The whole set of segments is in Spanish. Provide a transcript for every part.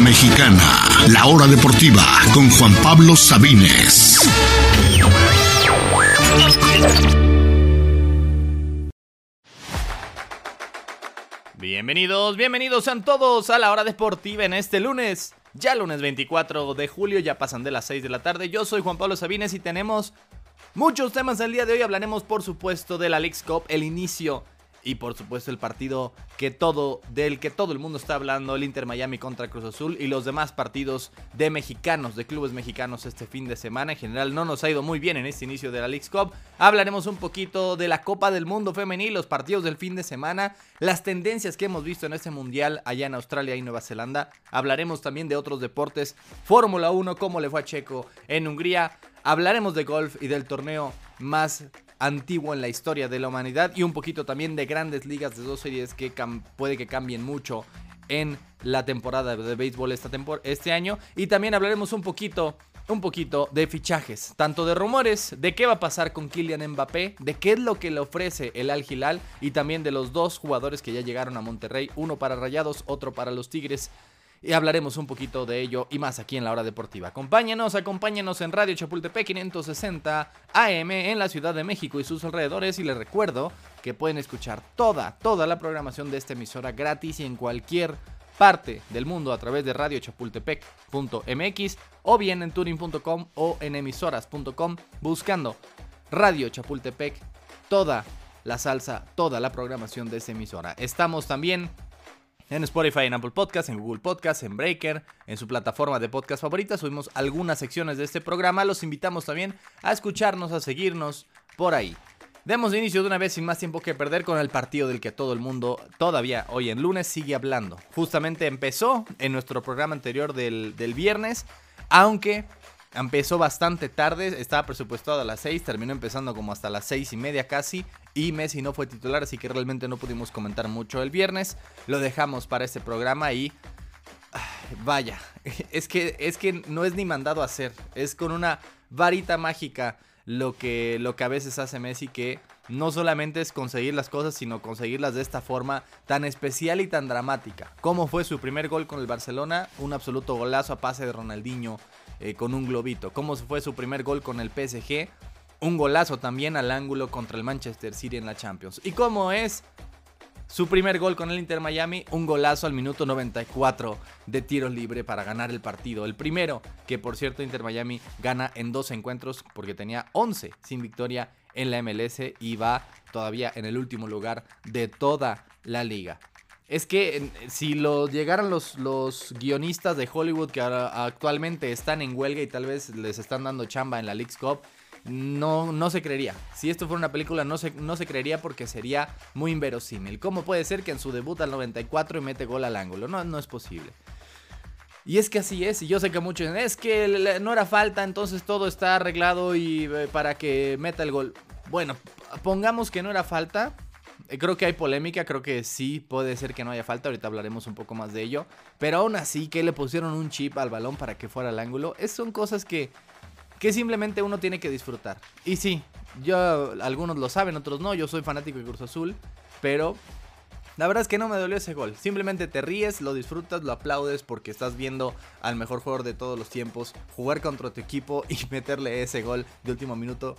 Mexicana, la hora deportiva con Juan Pablo Sabines. Bienvenidos, bienvenidos sean todos a la hora deportiva en este lunes. Ya lunes 24 de julio, ya pasan de las 6 de la tarde. Yo soy Juan Pablo Sabines y tenemos muchos temas el día de hoy. Hablaremos, por supuesto, de la Leagues Cup, el inicio y por supuesto el partido que todo, del que todo el mundo está hablando, el Inter Miami contra Cruz Azul y los demás partidos de mexicanos, de clubes mexicanos este fin de semana. En general no nos ha ido muy bien en este inicio de la League's Cup. Hablaremos un poquito de la Copa del Mundo Femenil, los partidos del fin de semana, las tendencias que hemos visto en este mundial allá en Australia y Nueva Zelanda. Hablaremos también de otros deportes, Fórmula 1, cómo le fue a Checo en Hungría. Hablaremos de golf y del torneo más antiguo en la historia de la humanidad y un poquito también de grandes ligas de dos series que puede que cambien mucho en la temporada de béisbol esta este año. Y también hablaremos un poquito un poquito de fichajes, tanto de rumores, de qué va a pasar con Kylian Mbappé, de qué es lo que le ofrece el Al Hilal y también de los dos jugadores que ya llegaron a Monterrey, uno para Rayados, otro para los Tigres y hablaremos un poquito de ello y más aquí en la hora deportiva. Acompáñenos, acompáñenos en Radio Chapultepec 560 AM en la Ciudad de México y sus alrededores y les recuerdo que pueden escuchar toda, toda la programación de esta emisora gratis y en cualquier parte del mundo a través de radiochapultepec.mx o bien en turing.com o en emisoras.com buscando Radio Chapultepec, toda la salsa, toda la programación de esta emisora. Estamos también en Spotify, en Apple Podcasts, en Google Podcasts, en Breaker, en su plataforma de podcast favorita. Subimos algunas secciones de este programa. Los invitamos también a escucharnos, a seguirnos por ahí. Demos inicio de una vez sin más tiempo que perder con el partido del que todo el mundo todavía hoy en lunes sigue hablando. Justamente empezó en nuestro programa anterior del, del viernes, aunque Empezó bastante tarde, estaba presupuestado a las 6, terminó empezando como hasta las 6 y media casi. Y Messi no fue titular, así que realmente no pudimos comentar mucho el viernes. Lo dejamos para este programa y... Vaya, es que, es que no es ni mandado a hacer, es con una varita mágica lo que, lo que a veces hace Messi que no solamente es conseguir las cosas, sino conseguirlas de esta forma tan especial y tan dramática. Como fue su primer gol con el Barcelona, un absoluto golazo a pase de Ronaldinho eh, con un globito. Como fue su primer gol con el PSG, un golazo también al ángulo contra el Manchester City en la Champions. Y como es su primer gol con el Inter Miami, un golazo al minuto 94 de tiro libre para ganar el partido. El primero, que por cierto Inter Miami gana en dos encuentros porque tenía 11 sin victoria en la MLS y va todavía en el último lugar de toda la liga. Es que si lo llegaran los, los guionistas de Hollywood que actualmente están en huelga y tal vez les están dando chamba en la League's Cup, no, no se creería. Si esto fuera una película, no se, no se creería porque sería muy inverosímil. ¿Cómo puede ser que en su debut al 94 y mete gol al ángulo? No, no es posible. Y es que así es, y yo sé que muchos dicen, es que no era falta, entonces todo está arreglado y eh, para que meta el gol. Bueno, pongamos que no era falta. Eh, creo que hay polémica, creo que sí puede ser que no haya falta, ahorita hablaremos un poco más de ello. Pero aún así que le pusieron un chip al balón para que fuera al ángulo, es, son cosas que, que simplemente uno tiene que disfrutar. Y sí, yo, algunos lo saben, otros no, yo soy fanático de Cruz Azul, pero la verdad es que no me dolió ese gol. Simplemente te ríes, lo disfrutas, lo aplaudes porque estás viendo al mejor jugador de todos los tiempos jugar contra tu equipo y meterle ese gol de último minuto.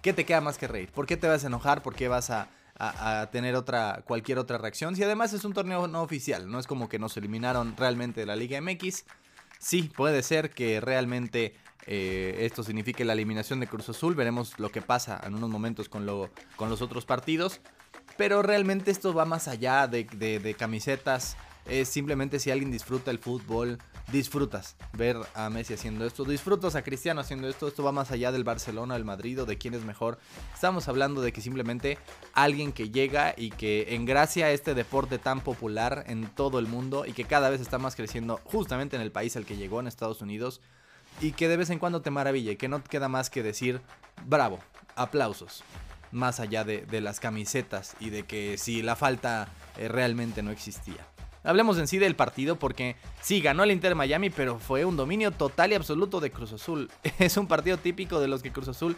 ¿Qué te queda más que reír? ¿Por qué te vas a enojar? ¿Por qué vas a, tener otra, cualquier otra reacción? Si además es un torneo no oficial, no es como que nos eliminaron realmente de la Liga MX. Sí, puede ser que realmente eh, esto signifique la eliminación de Cruz Azul. Veremos lo que pasa en unos momentos con, lo, con los otros partidos. Pero realmente esto va más allá de, camisetas. Es simplemente si alguien disfruta el fútbol, disfrutas ver a Messi haciendo esto, disfrutas a Cristiano haciendo esto, esto va más allá del Barcelona, del Madrid o de quién es mejor. Estamos hablando de que simplemente alguien que llega y que engracia este deporte tan popular en todo el mundo y que cada vez está más creciendo justamente en el país al que llegó, en Estados Unidos, y que de vez en cuando te maravilla y que no queda más que decir bravo, aplausos más allá de, las camisetas y de que si la falta eh, realmente no existía. Hablemos en sí del partido porque sí, ganó el Inter Miami, pero fue un dominio total y absoluto de Cruz Azul. Es un partido típico de los que Cruz Azul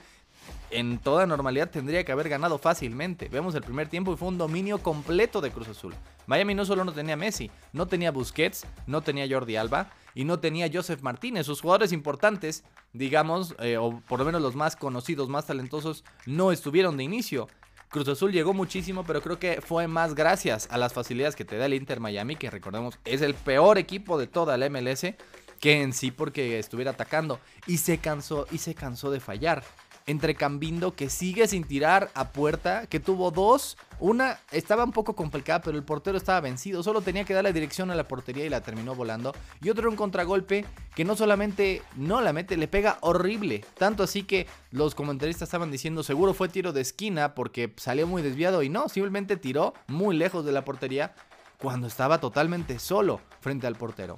en toda normalidad tendría que haber ganado fácilmente. Vemos el primer tiempo y fue un dominio completo de Cruz Azul. Miami no solo no tenía Messi, no tenía Busquets, no tenía Jordi Alba y no tenía Joseph Martínez. Sus jugadores importantes, digamos, eh, o por lo menos los más conocidos, más talentosos, no estuvieron de inicio. Cruz Azul llegó muchísimo, pero creo que fue más gracias a las facilidades que te da el Inter Miami, que recordemos es el peor equipo de toda la MLS, que en sí porque estuviera atacando. Y se cansó, y se cansó de fallar entre Cambindo que sigue sin tirar a puerta, que tuvo dos. Una estaba un poco complicada, pero el portero estaba vencido. Solo tenía que dar la dirección a la portería y la terminó volando. Y otro un contragolpe que no solamente no la mete, le pega horrible. Tanto así que los comentaristas estaban diciendo seguro fue tiro de esquina porque salió muy desviado. Y no, simplemente tiró muy lejos de la portería cuando estaba totalmente solo frente al portero.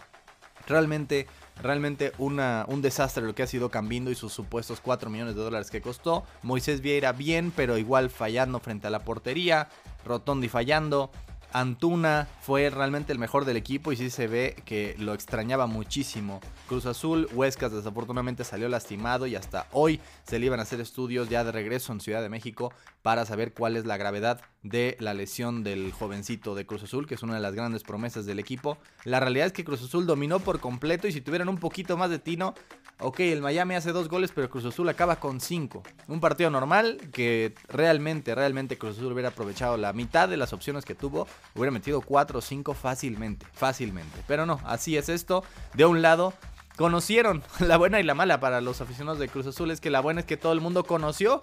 Realmente Realmente un desastre lo que ha sido Cambindo y sus supuestos 4 millones de dólares que costó. Moisés Vieira bien, pero igual fallando frente a la portería. Rotondi fallando. Antuna fue realmente el mejor del equipo y sí se ve que lo extrañaba muchísimo. Cruz Azul, Huescas desafortunadamente salió lastimado y hasta hoy se le iban a hacer estudios ya de regreso en Ciudad de México para saber cuál es la gravedad de la lesión del jovencito de Cruz Azul, que es una de las grandes promesas del equipo. La realidad es que Cruz Azul dominó por completo y si tuvieran un poquito más de tino, ok, el Miami hace dos goles, pero Cruz Azul acaba con cinco. Un partido normal que realmente, realmente Cruz Azul hubiera aprovechado la mitad de las opciones que tuvo, hubiera metido cuatro o cinco fácilmente, fácilmente. Pero no, así es esto. De un lado, conocieron la buena y la mala para los aficionados de Cruz Azul. Es que la buena es que todo el mundo conoció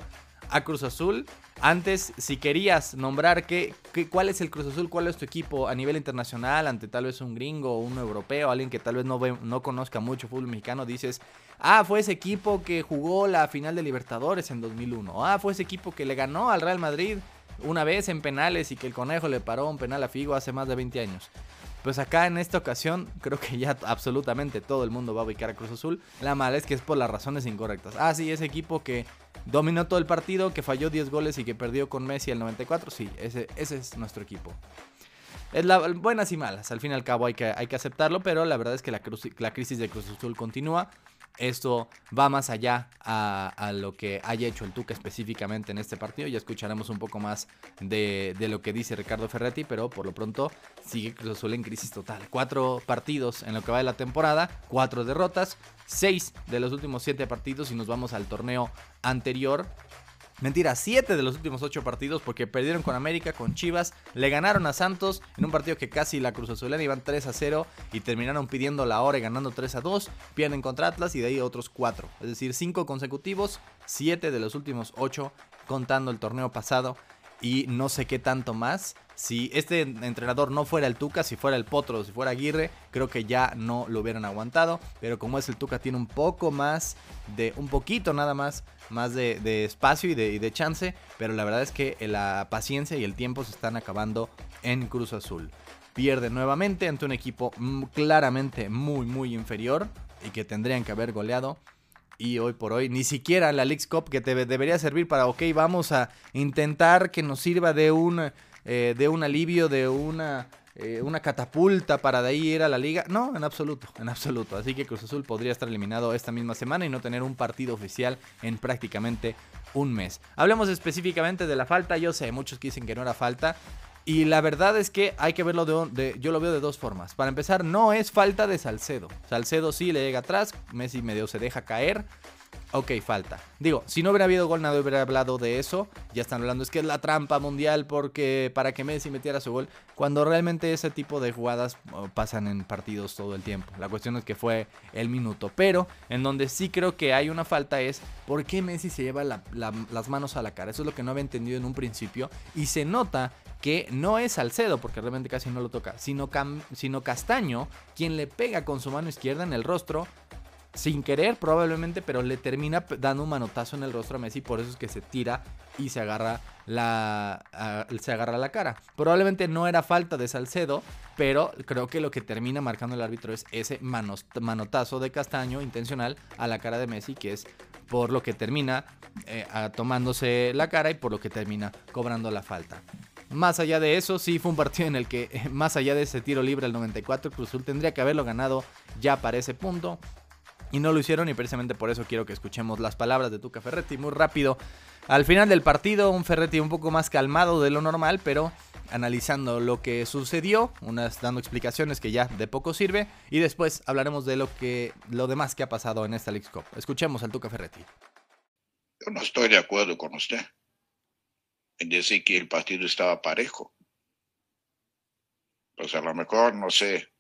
a Cruz Azul. Antes, si querías nombrar qué, cuál es el Cruz Azul, cuál es tu equipo a nivel internacional, ante tal vez un gringo un europeo, alguien que tal vez no, no conozca mucho fútbol mexicano, dices, ah, fue ese equipo que jugó la final de Libertadores en 2001, ah, fue ese equipo que le ganó al Real Madrid una vez en penales y que el conejo le paró un penal a Figo hace más de 20 años. Pues acá en esta ocasión creo que ya absolutamente todo el mundo va a ubicar a Cruz Azul. La mala es que es por las razones incorrectas. Ah, sí, ese equipo que dominó todo el partido, que falló 10 goles y que perdió con Messi el 94. Sí, ese, ese es nuestro equipo. Es la, buenas y malas, al fin y al cabo hay que, hay que aceptarlo, pero la verdad es que la, la crisis de Cruz Azul continúa. Esto va más allá a, lo que haya hecho el Tuca específicamente en este partido. Ya escucharemos un poco más de, lo que dice Ricardo Ferretti, pero por lo pronto sigue Cruz en crisis total. Cuatro partidos en lo que va de la temporada, cuatro derrotas, seis de los últimos siete partidos y nos vamos al torneo anterior Mentira, 7 de los últimos 8 partidos porque perdieron con América, con Chivas, le ganaron a Santos en un partido que casi la Cruz Azulana iban 3 a 0 y terminaron pidiendo la hora y ganando 3 a 2, pierden contra Atlas y de ahí otros 4, es decir, 5 consecutivos, 7 de los últimos 8 contando el torneo pasado y no sé qué tanto más. Si este entrenador no fuera el Tuca, si fuera el Potro, si fuera Aguirre, creo que ya no lo hubieran aguantado. Pero como es el Tuca, tiene un poco más de, un poquito nada más, más de, espacio y de, chance. Pero la verdad es que la paciencia y el tiempo se están acabando en Cruz Azul. Pierde nuevamente ante un equipo mm, claramente muy, muy inferior y que tendrían que haber goleado y hoy por hoy ni siquiera la League Cup que te debería servir para, ok, vamos a intentar que nos sirva de un, eh, de un alivio, de una, eh, una catapulta para de ahí ir a la liga. No, en absoluto, en absoluto. Así que Cruz Azul podría estar eliminado esta misma semana y no tener un partido oficial en prácticamente un mes. Hablemos específicamente de la falta. Yo sé, muchos dicen que no era falta. Y la verdad es que hay que verlo de, Yo lo veo de dos formas. Para empezar, no es falta de Salcedo. Salcedo sí le llega atrás. Messi medio se deja caer. Ok, falta. Digo, si no hubiera habido gol, nadie hubiera hablado de eso. Ya están hablando, es que es la trampa mundial porque para que Messi metiera su gol. Cuando realmente ese tipo de jugadas pasan en partidos todo el tiempo. La cuestión es que fue el minuto. Pero en donde sí creo que hay una falta es por qué Messi se lleva las manos a la cara. Eso es lo que no había entendido en un principio. Y se nota que no es Salcedo, porque realmente casi no lo toca, sino Castaño, quien le pega con su mano izquierda en el rostro sin querer probablemente, pero le termina dando un manotazo en el rostro a Messi, por eso es que se tira y se agarra la, se agarra la cara. Probablemente no era falta de Salcedo, pero creo que lo que termina marcando el árbitro es ese manotazo de Castaño intencional a la cara de Messi, que es por lo que termina eh, tomándose la cara y por lo que termina cobrando la falta. Más allá de eso, sí fue un partido en el que, más allá de ese tiro libre el 94, Cruz Azul tendría que haberlo ganado ya para ese punto. Y no lo hicieron y precisamente por eso quiero que escuchemos las palabras de Tuca Ferretti muy rápido. Al final del partido, un Ferretti un poco más calmado de lo normal, pero analizando lo que sucedió, unas dando explicaciones que ya de poco sirve y después hablaremos de lo que lo demás que ha pasado en esta League Cup. Escuchemos al Tuca Ferretti. Yo no estoy de acuerdo con usted en decir que el partido estaba parejo. Pues a lo mejor, no sé,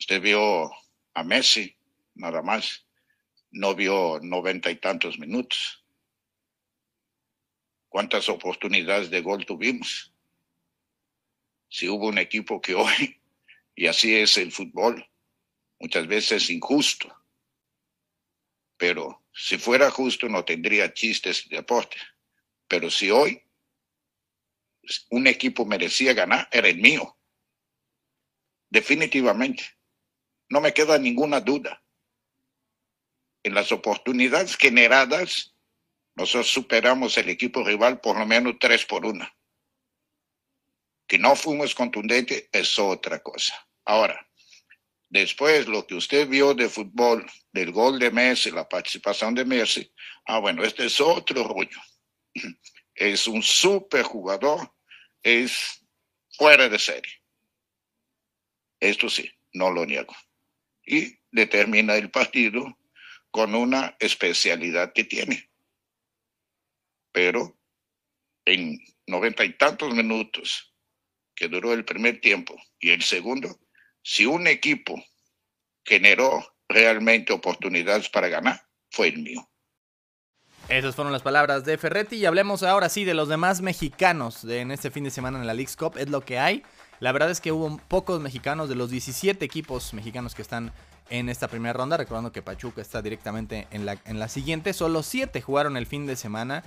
usted vio a Messi, nada más, no vio noventa y tantos minutos. ¿Cuántas oportunidades de gol tuvimos? Si hubo un equipo que hoy, y así es el fútbol, muchas veces injusto, pero si fuera justo no tendría chistes de deporte. Pero si hoy un equipo merecía ganar, era el mío. Definitivamente. No me queda ninguna duda. En las oportunidades generadas, nosotros superamos el equipo rival por lo menos tres por una. Que no fuimos contundentes es otra cosa. Ahora, después lo que usted vio de fútbol, del gol de Messi, la participación de Messi, ah, bueno, este es otro rollo. Es un super jugador, es fuera de serie. Esto sí, no lo niego. Y determina el partido con una especialidad que tiene. Pero en noventa y tantos minutos que duró el primer tiempo y el segundo, si un equipo generó realmente oportunidades para ganar, fue el mío. Esas fueron las palabras de Ferretti y hablemos ahora sí de los demás mexicanos de, en este fin de semana en la League's Cup. Es lo que hay. La verdad es que hubo pocos mexicanos de los 17 equipos mexicanos que están en esta primera ronda. Recordando que Pachuca está directamente en la, en la siguiente. Solo 7 jugaron el fin de semana.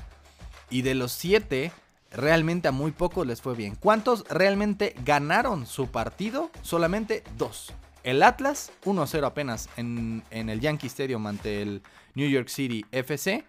Y de los 7, realmente a muy pocos les fue bien. ¿Cuántos realmente ganaron su partido? Solamente 2. El Atlas, 1-0 apenas en, en el Yankee Stadium ante el New York City FC.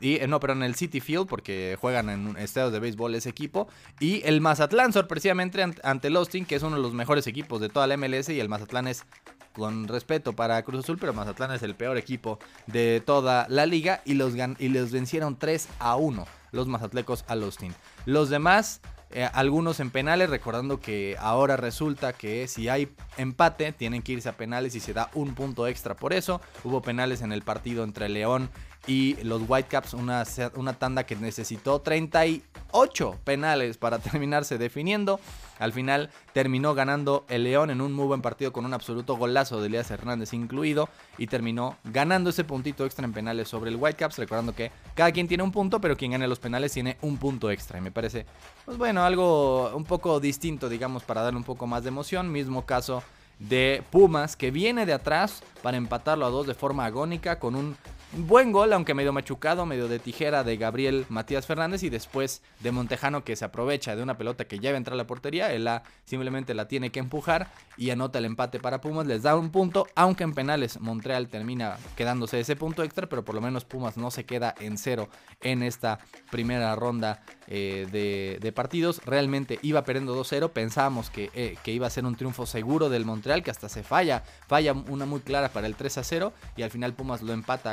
Y, eh, no, pero en el City Field, porque juegan en estadios de béisbol ese equipo. Y el Mazatlán, sorpresivamente, ante el Austin, que es uno de los mejores equipos de toda la MLS. Y el Mazatlán es, con respeto para Cruz Azul, pero Mazatlán es el peor equipo de toda la liga. Y los, y los vencieron 3 a 1 los Mazatlecos al Austin. Los demás, eh, algunos en penales, recordando que ahora resulta que si hay empate, tienen que irse a penales y se da un punto extra por eso. Hubo penales en el partido entre León y los Whitecaps, una, una tanda que necesitó 38 penales para terminarse definiendo. Al final terminó ganando el León en un muy buen partido con un absoluto golazo de Elías Hernández incluido y terminó ganando ese puntito extra en penales sobre el Whitecaps, recordando que cada quien tiene un punto, pero quien gane los penales tiene un punto extra y me parece, pues bueno, algo un poco distinto, digamos, para darle un poco más de emoción, mismo caso de Pumas que viene de atrás para empatarlo a dos de forma agónica con un Buen gol, aunque medio machucado, medio de tijera de Gabriel Matías Fernández y después de Montejano que se aprovecha de una pelota que ya va a entrar a la portería, él simplemente la tiene que empujar y anota el empate para Pumas, les da un punto, aunque en penales Montreal termina quedándose ese punto extra, pero por lo menos Pumas no se queda en cero en esta primera ronda eh, de, partidos. Realmente iba perdiendo 2-0, pensábamos que, eh, que iba a ser un triunfo seguro del Montreal, que hasta se falla, falla una muy clara para el 3-0 y al final Pumas lo empata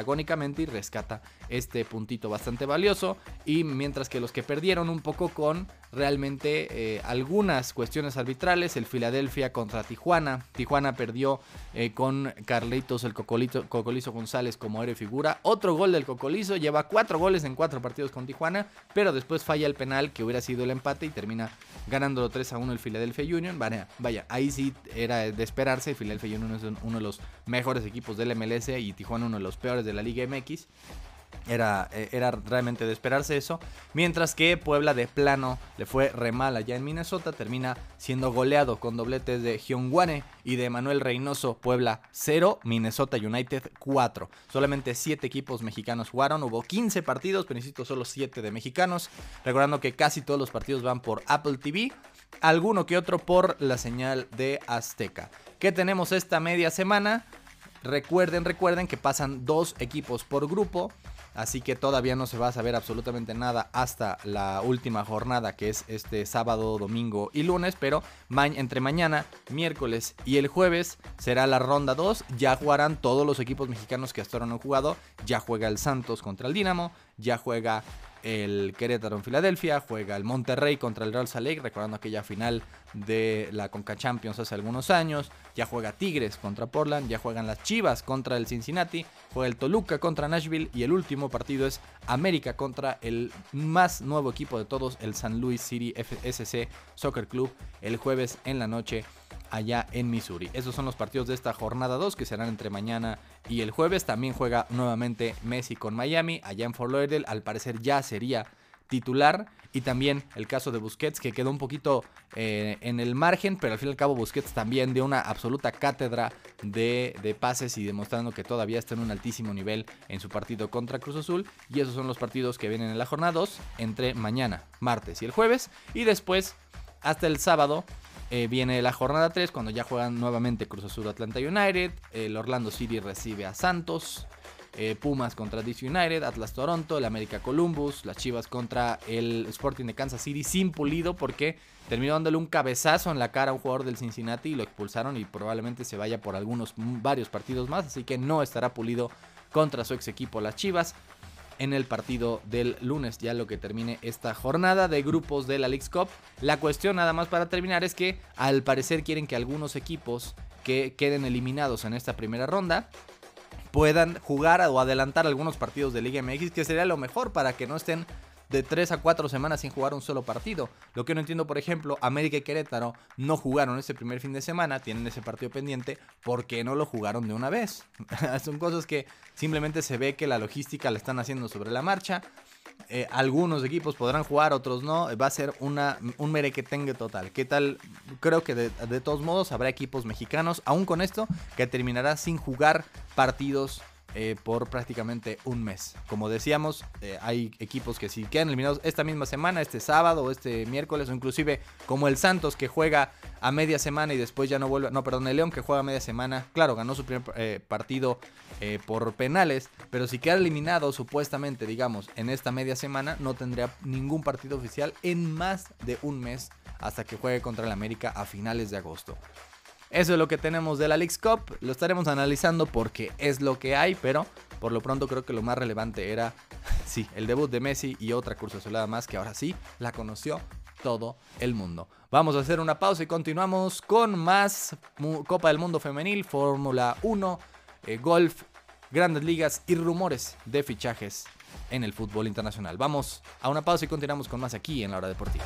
y rescata este puntito bastante valioso. Y mientras que los que perdieron un poco con realmente eh, algunas cuestiones arbitrales, el Filadelfia contra Tijuana. Tijuana perdió eh, con Carlitos el Cocolizo, Cocolizo González como héroe figura. Otro gol del Cocolizo, lleva cuatro goles en cuatro partidos con Tijuana, pero después falla el penal que hubiera sido el empate y termina ganándolo 3 a 1 el Philadelphia Union. Vaya, vaya, ahí sí era de esperarse. Philadelphia Union es uno de los mejores equipos del MLS y Tijuana uno de los peores de la Liga MX. Era, eh, era, realmente de esperarse eso. Mientras que Puebla de plano le fue re mal allá en Minnesota. Termina siendo goleado con dobletes de Hyungwane y de Manuel Reynoso. Puebla 0, Minnesota United 4. Solamente 7 equipos mexicanos jugaron. Hubo 15 partidos, pero insisto, solo 7 de mexicanos. Recordando que casi todos los partidos van por Apple TV. Alguno que otro por la señal de Azteca. ¿Qué tenemos esta media semana? Recuerden, recuerden que pasan dos equipos por grupo. Así que todavía no se va a saber absolutamente nada hasta la última jornada que es este sábado, domingo y lunes. Pero entre mañana, miércoles y el jueves será la ronda 2. Ya jugarán todos los equipos mexicanos que hasta ahora no han jugado. Ya juega el Santos contra el Dinamo. Ya juega el Querétaro en Filadelfia, juega el Monterrey contra el Real Salt Lake, recordando aquella final de la Conca Champions hace algunos años, ya juega Tigres contra Portland, ya juegan las Chivas contra el Cincinnati, juega el Toluca contra Nashville y el último partido es América contra el más nuevo equipo de todos, el San Luis City SC Soccer Club, el jueves en la noche allá en Missouri. Esos son los partidos de esta jornada 2 que serán entre mañana y el jueves. También juega nuevamente Messi con Miami allá en Fort. Al parecer ya sería titular. Y también el caso de Busquets que quedó un poquito eh, en el margen, pero al fin y al cabo Busquets también de una absoluta cátedra de, de, pases y demostrando que todavía está en un altísimo nivel en su partido contra Cruz Azul. Y esos son los partidos que vienen en la jornada 2 entre mañana, martes y el jueves. Y después, hasta el sábado, eh, viene la jornada 3 cuando ya juegan nuevamente Cruz Azul Atlanta United. El Orlando City recibe a Santos. Eh, Pumas contra DC United, Atlas Toronto, el América Columbus, las Chivas contra el Sporting de Kansas City sin pulido porque terminó dándole un cabezazo en la cara a un jugador del Cincinnati y lo expulsaron y probablemente se vaya por algunos varios partidos más, así que no estará pulido contra su ex equipo las Chivas en el partido del lunes, ya lo que termine esta jornada de grupos de la League's Cup. La cuestión nada más para terminar es que al parecer quieren que algunos equipos que queden eliminados en esta primera ronda puedan jugar o adelantar algunos partidos de Liga MX, que sería lo mejor para que no estén de 3 a 4 semanas sin jugar un solo partido. Lo que no entiendo, por ejemplo, América y Querétaro no jugaron ese primer fin de semana, tienen ese partido pendiente, ¿por qué no lo jugaron de una vez? Son cosas que simplemente se ve que la logística la están haciendo sobre la marcha. Eh, algunos equipos podrán jugar, otros no. Va a ser una, un merequetengue total. ¿Qué tal? Creo que de, de todos modos habrá equipos mexicanos, aún con esto, que terminará sin jugar partidos eh, por prácticamente un mes. Como decíamos, eh, hay equipos que si quedan eliminados esta misma semana, este sábado o este miércoles, o inclusive como el Santos que juega a media semana y después ya no vuelve, no, perdón, el León que juega a media semana, claro, ganó su primer eh, partido por penales, pero si queda eliminado supuestamente, digamos, en esta media semana, no tendría ningún partido oficial en más de un mes hasta que juegue contra el América a finales de agosto. Eso es lo que tenemos de la League's Cup. Lo estaremos analizando porque es lo que hay, pero por lo pronto creo que lo más relevante era, sí, el debut de Messi y otra cursa solada más que ahora sí la conoció todo el mundo. Vamos a hacer una pausa y continuamos con más Copa del Mundo Femenil, Fórmula 1, eh, golf, grandes ligas y rumores de fichajes en el fútbol internacional. Vamos a una pausa y continuamos con más aquí en la hora deportiva.